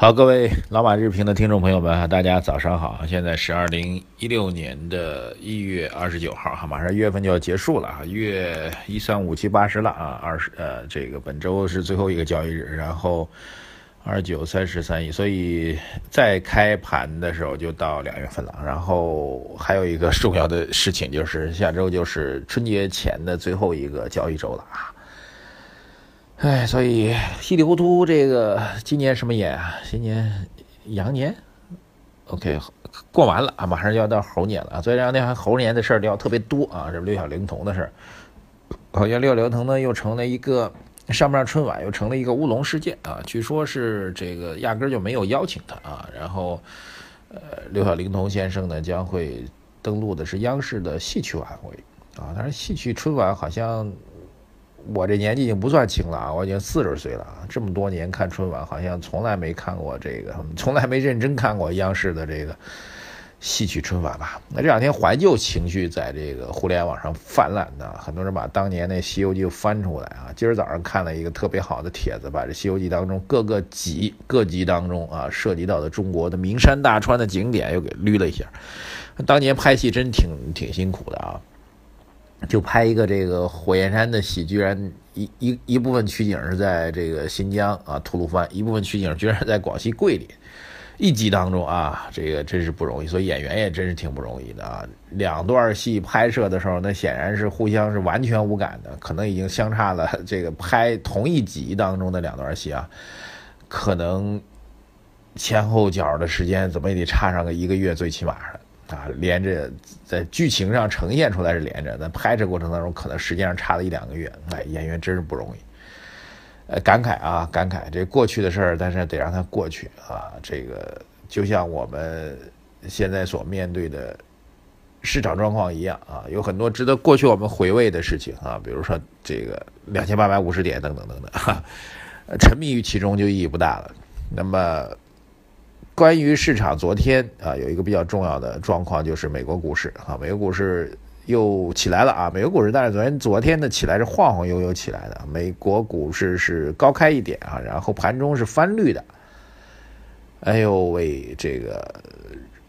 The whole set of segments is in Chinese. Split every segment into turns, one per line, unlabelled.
好，各位老马日评的听众朋友们，大家早上好！现在是二零一六年的一月二十九号，哈，马上一月份就要结束了啊，月一三五七八十了啊，二十呃，这个本周是最后一个交易日，然后二九三十三亿，所以在开盘的时候就到两月份了，然后还有一个重要的事情就是下周就是春节前的最后一个交易周了啊。哎，所以稀里糊涂，这个今年什么年啊？今年羊年，OK，过完了啊，马上就要到猴年了啊。所以这两天猴年的事儿聊特别多啊，这六小龄童的事儿，好像六小龄童呢又成了一个上不上春晚，又成了一个乌龙事件啊。据说是这个压根儿就没有邀请他啊。然后，呃，六小龄童先生呢将会登陆的是央视的戏曲晚会啊。但是戏曲春晚好像。我这年纪已经不算轻了啊，我已经四十岁了啊，这么多年看春晚，好像从来没看过这个，从来没认真看过央视的这个戏曲春晚吧？那这两天怀旧情绪在这个互联网上泛滥呢，很多人把当年那《西游记》翻出来啊。今儿早上看了一个特别好的帖子，把这《西游记》当中各个集各集当中啊涉及到的中国的名山大川的景点又给捋了一下。当年拍戏真挺挺辛苦的啊。就拍一个这个火焰山的戏，居然一一一部分取景是在这个新疆啊吐鲁番，一部分取景居然在广西桂林，一集当中啊，这个真是不容易，所以演员也真是挺不容易的啊。两段戏拍摄的时候，那显然是互相是完全无感的，可能已经相差了这个拍同一集当中的两段戏啊，可能前后脚的时间怎么也得差上个一个月，最起码的。啊，连着在剧情上呈现出来是连着，但拍摄过程当中可能时间上差了一两个月。哎，演员真是不容易。呃，感慨啊，感慨这过去的事儿，但是得让它过去啊。这个就像我们现在所面对的市场状况一样啊，有很多值得过去我们回味的事情啊，比如说这个两千八百五十点等等等等，哈，沉迷于其中就意义不大了。那么。关于市场，昨天啊有一个比较重要的状况，就是美国股市啊，美国股市又起来了啊。美国股市，但是昨天昨天的起来是晃晃悠悠起来的，美国股市是高开一点啊，然后盘中是翻绿的。哎呦喂，这个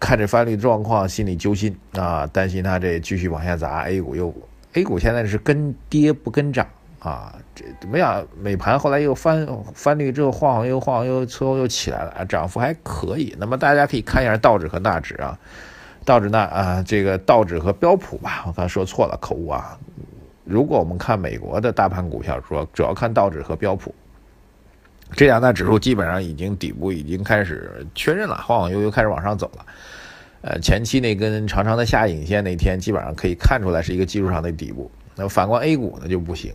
看着翻绿状况，心里揪心啊，担心它这继续往下砸，A 股又 A 股现在是跟跌不跟涨。啊，这怎么样？美盘后来又翻翻绿之后，晃晃悠晃晃悠，最后又起来了，涨幅还可以。那么大家可以看一下道指和纳指啊，道指纳啊，这个道指和标普吧，我刚才说错了，口误啊。如果我们看美国的大盘股票，说主要看道指和标普这两大指数，基本上已经底部已经开始确认了，晃晃悠悠开始往上走了。呃，前期那根长长的下影线那天，基本上可以看出来是一个技术上的底部。那反观 A 股呢，就不行。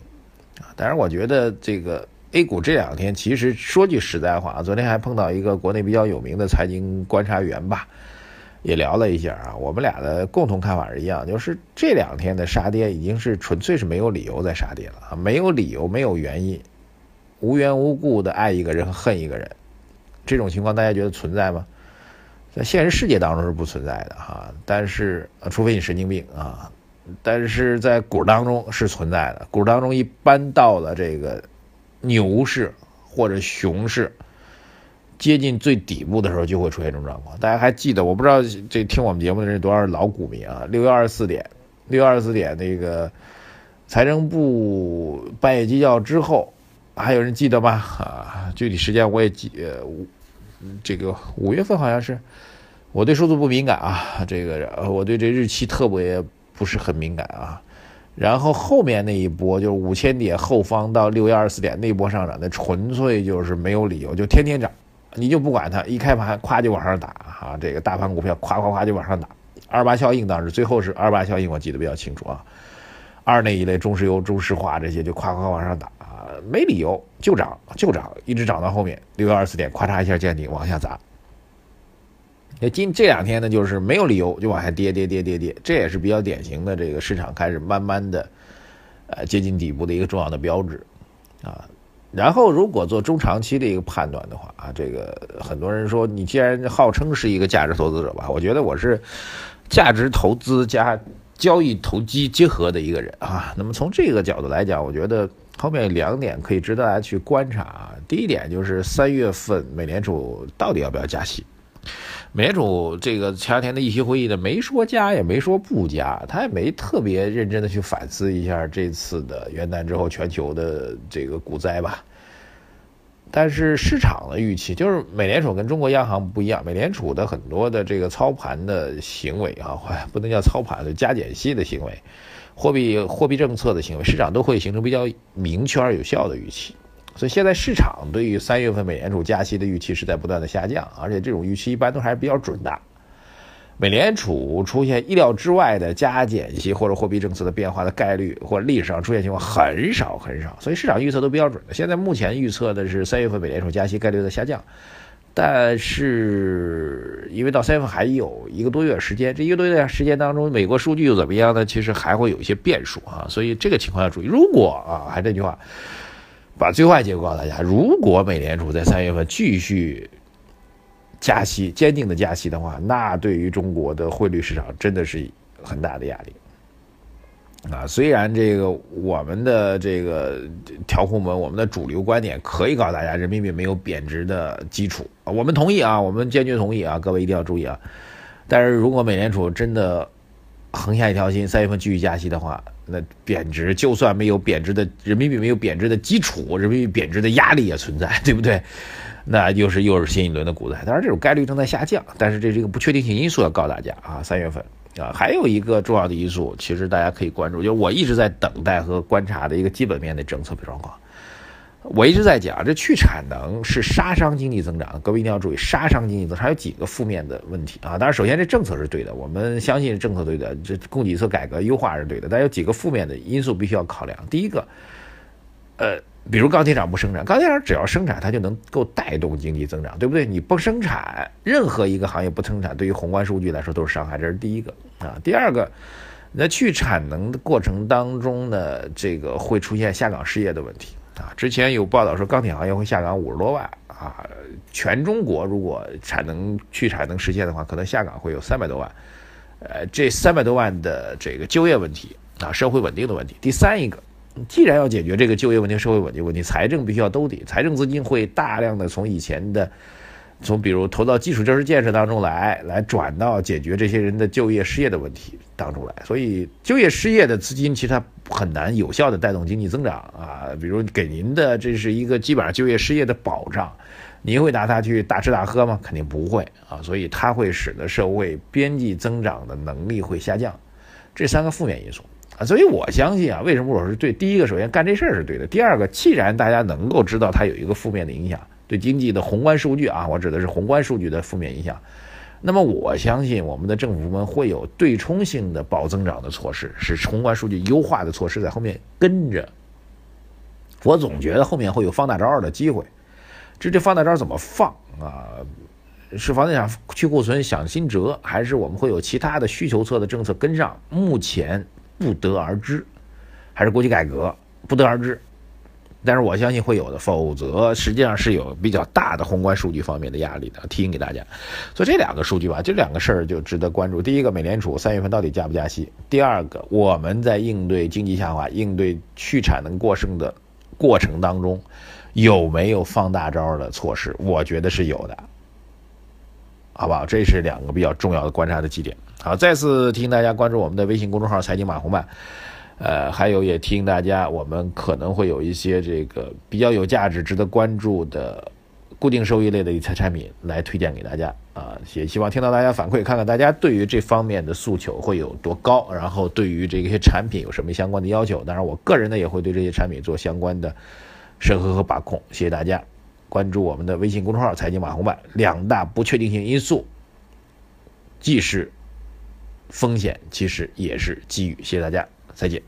啊，但是我觉得这个 A 股这两天，其实说句实在话，昨天还碰到一个国内比较有名的财经观察员吧，也聊了一下啊。我们俩的共同看法是一样，就是这两天的杀跌已经是纯粹是没有理由再杀跌了啊，没有理由，没有原因，无缘无故的爱一个人和恨一个人，这种情况大家觉得存在吗？在现实世界当中是不存在的哈，但是除非你神经病啊。但是在股当中是存在的，股当中一般到了这个牛市或者熊市接近最底部的时候，就会出现这种状况。大家还记得？我不知道这听我们节目的人多少老股民啊？六月二十四点，六月二十四点那个财政部半夜鸡叫之后，还有人记得吗？啊，具体时间我也记，呃，这个五月份好像是。我对数字不敏感啊，这个我对这日期特别。不是很敏感啊，然后后面那一波就是五千点后方到六月二十四点那一波上涨，那纯粹就是没有理由，就天天涨，你就不管它，一开盘咵就往上打啊，这个大盘股票咵咵咵就往上打。二八效应当时最后是二八效应，我记得比较清楚啊。二那一类中石油、中石化这些就咵咵往上打啊，没理由就涨就涨，一直涨到后面六月二十四点，咵嚓一下见顶往下砸。那今这两天呢，就是没有理由就往下跌跌跌跌跌，这也是比较典型的这个市场开始慢慢的呃接近底部的一个重要的标志啊。然后如果做中长期的一个判断的话啊，这个很多人说你既然号称是一个价值投资者吧，我觉得我是价值投资加交易投机结合的一个人啊。那么从这个角度来讲，我觉得后面两点可以值得大家去观察啊。第一点就是三月份美联储到底要不要加息？美联储这个前两天的议息会议呢，没说加也没说不加，他也没特别认真的去反思一下这次的元旦之后全球的这个股灾吧。但是市场的预期就是美联储跟中国央行不一样，美联储的很多的这个操盘的行为啊，不能叫操盘，就加减息的行为，货币货币政策的行为，市场都会形成比较明确而有效的预期。所以现在市场对于三月份美联储加息的预期是在不断的下降，而且这种预期一般都还是比较准的。美联储出现意料之外的加减息或者货币政策的变化的概率，或历史上出现情况很少很少，所以市场预测都比较准的。现在目前预测的是三月份美联储加息概率在下降，但是因为到三月份还有一个多月时间，这一个多月时间当中，美国数据又怎么样呢？其实还会有一些变数啊，所以这个情况要注意。如果啊，还这句话。把最坏结果告诉大家：如果美联储在三月份继续加息、坚定的加息的话，那对于中国的汇率市场真的是很大的压力。啊，虽然这个我们的这个调控们，我们的主流观点可以告诉大家，人民币没有贬值的基础，我们同意啊，我们坚决同意啊，各位一定要注意啊。但是如果美联储真的横下一条心，三月份继续加息的话，那贬值就算没有贬值的人民币没有贬值的基础，人民币贬值的压力也存在，对不对？那又是又是新一轮的股灾。当然，这种概率正在下降，但是这是一个不确定性因素，要告诉大家啊。三月份啊，还有一个重要的因素，其实大家可以关注，就是我一直在等待和观察的一个基本面的政策状况。我一直在讲，这去产能是杀伤经济增长，各位一定要注意，杀伤经济增长有几个负面的问题啊。当然，首先这政策是对的，我们相信政策对的，这供给侧改革优化是对的，但有几个负面的因素必须要考量。第一个，呃，比如钢铁厂不生产，钢铁厂只要生产，它就能够带动经济增长，对不对？你不生产，任何一个行业不生产，对于宏观数据来说都是伤害，这是第一个啊。第二个，那去产能的过程当中呢，这个会出现下岗失业的问题。啊，之前有报道说钢铁行业会下岗五十多万啊，全中国如果产能去产能实现的话，可能下岗会有三百多万。呃，这三百多万的这个就业问题啊，社会稳定的问题。第三一个，既然要解决这个就业问题、社会稳定问题，财政必须要兜底，财政资金会大量的从以前的。从比如投到基础设施建设当中来，来转到解决这些人的就业失业的问题当中来，所以就业失业的资金其实它很难有效的带动经济增长啊。比如给您的这是一个基本上就业失业的保障，您会拿它去大吃大喝吗？肯定不会啊。所以它会使得社会边际增长的能力会下降，这三个负面因素啊。所以我相信啊，为什么我是对？第一个，首先干这事儿是对的；第二个，既然大家能够知道它有一个负面的影响。对经济的宏观数据啊，我指的是宏观数据的负面影响。那么我相信我们的政府部门会有对冲性的保增长的措施，使宏观数据优化的措施在后面跟着。我总觉得后面会有放大招的机会。这这放大招怎么放啊？是房地产去库存想新辙，还是我们会有其他的需求侧的政策跟上？目前不得而知，还是国企改革不得而知。但是我相信会有的，否则实际上是有比较大的宏观数据方面的压力的。提醒给大家，所以这两个数据吧，这两个事儿就值得关注。第一个，美联储三月份到底加不加息？第二个，我们在应对经济下滑、应对去产能过剩的过程当中，有没有放大招的措施？我觉得是有的，好不好？这是两个比较重要的观察的基点。好，再次提醒大家关注我们的微信公众号“财经马红漫”。呃，还有也提醒大家，我们可能会有一些这个比较有价值、值得关注的固定收益类的理财产品来推荐给大家啊。也希望听到大家反馈，看看大家对于这方面的诉求会有多高，然后对于这些产品有什么相关的要求。当然，我个人呢也会对这些产品做相关的审核和把控。谢谢大家关注我们的微信公众号“财经马红版”，两大不确定性因素既是风险，其实也是机遇。谢谢大家。再见。